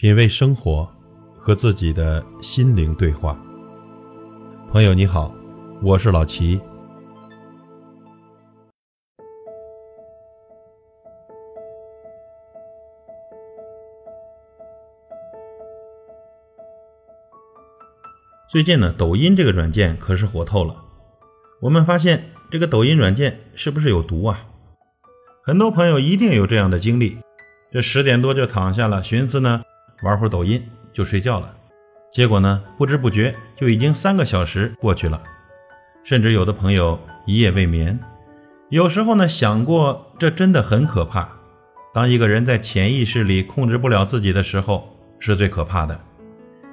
品味生活，和自己的心灵对话。朋友你好，我是老齐。最近呢，抖音这个软件可是火透了。我们发现这个抖音软件是不是有毒啊？很多朋友一定有这样的经历，这十点多就躺下了，寻思呢。玩会儿抖音就睡觉了，结果呢，不知不觉就已经三个小时过去了，甚至有的朋友一夜未眠。有时候呢，想过这真的很可怕。当一个人在潜意识里控制不了自己的时候，是最可怕的。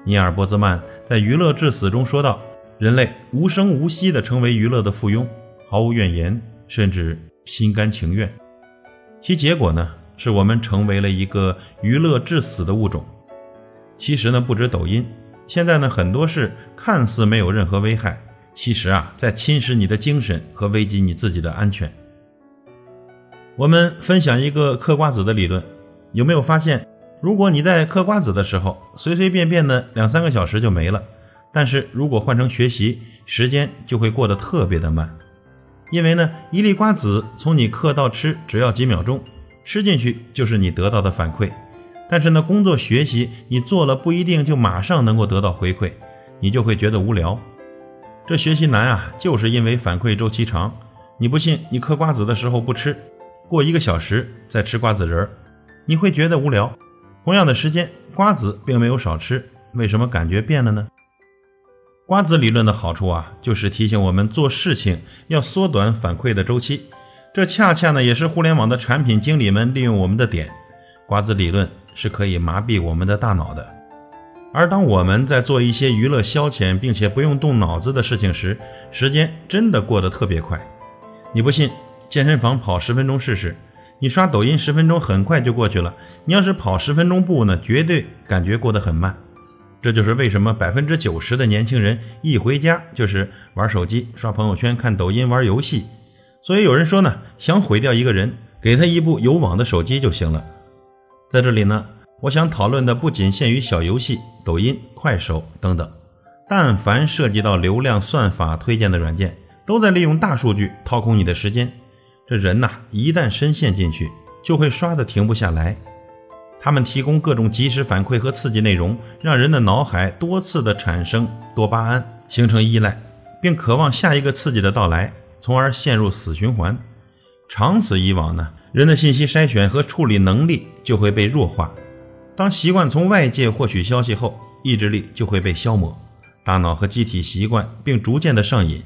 尼尔·波兹曼在《娱乐至死》中说道：“人类无声无息地成为娱乐的附庸，毫无怨言，甚至心甘情愿。其结果呢，是我们成为了一个娱乐至死的物种。”其实呢，不止抖音，现在呢，很多事看似没有任何危害，其实啊，在侵蚀你的精神和危及你自己的安全。我们分享一个嗑瓜子的理论，有没有发现，如果你在嗑瓜子的时候，随随便便的两三个小时就没了，但是如果换成学习，时间就会过得特别的慢，因为呢，一粒瓜子从你嗑到吃只要几秒钟，吃进去就是你得到的反馈。但是呢，工作学习你做了不一定就马上能够得到回馈，你就会觉得无聊。这学习难啊，就是因为反馈周期长。你不信，你嗑瓜子的时候不吃，过一个小时再吃瓜子仁儿，你会觉得无聊。同样的时间，瓜子并没有少吃，为什么感觉变了呢？瓜子理论的好处啊，就是提醒我们做事情要缩短反馈的周期。这恰恰呢，也是互联网的产品经理们利用我们的点。瓜子理论。是可以麻痹我们的大脑的，而当我们在做一些娱乐消遣并且不用动脑子的事情时，时间真的过得特别快。你不信，健身房跑十分钟试试。你刷抖音十分钟很快就过去了，你要是跑十分钟步呢，绝对感觉过得很慢。这就是为什么百分之九十的年轻人一回家就是玩手机、刷朋友圈、看抖音、玩游戏。所以有人说呢，想毁掉一个人，给他一部有网的手机就行了。在这里呢，我想讨论的不仅限于小游戏、抖音、快手等等，但凡涉及到流量、算法推荐的软件，都在利用大数据掏空你的时间。这人呐，一旦深陷进去，就会刷的停不下来。他们提供各种即时反馈和刺激内容，让人的脑海多次的产生多巴胺，形成依赖，并渴望下一个刺激的到来，从而陷入死循环。长此以往呢？人的信息筛选和处理能力就会被弱化。当习惯从外界获取消息后，意志力就会被消磨，大脑和机体习惯并逐渐的上瘾。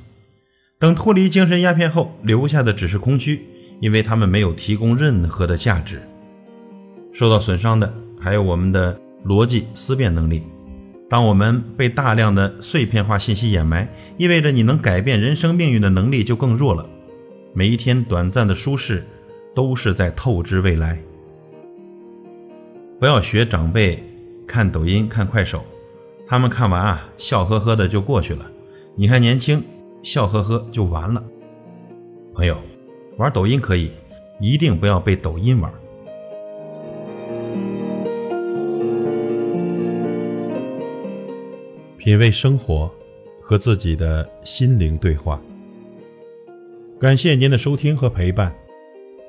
等脱离精神鸦片后，留下的只是空虚，因为他们没有提供任何的价值。受到损伤的还有我们的逻辑思辨能力。当我们被大量的碎片化信息掩埋，意味着你能改变人生命运的能力就更弱了。每一天短暂的舒适。都是在透支未来。不要学长辈看抖音、看快手，他们看完啊，笑呵呵的就过去了。你还年轻，笑呵呵就完了。朋友，玩抖音可以，一定不要被抖音玩。品味生活，和自己的心灵对话。感谢您的收听和陪伴。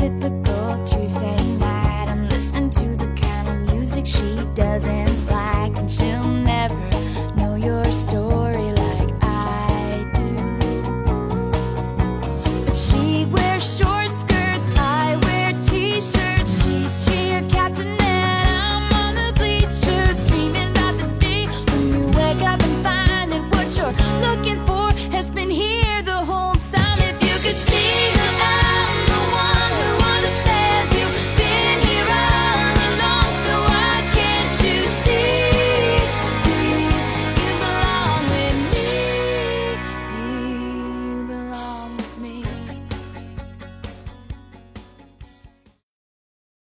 typical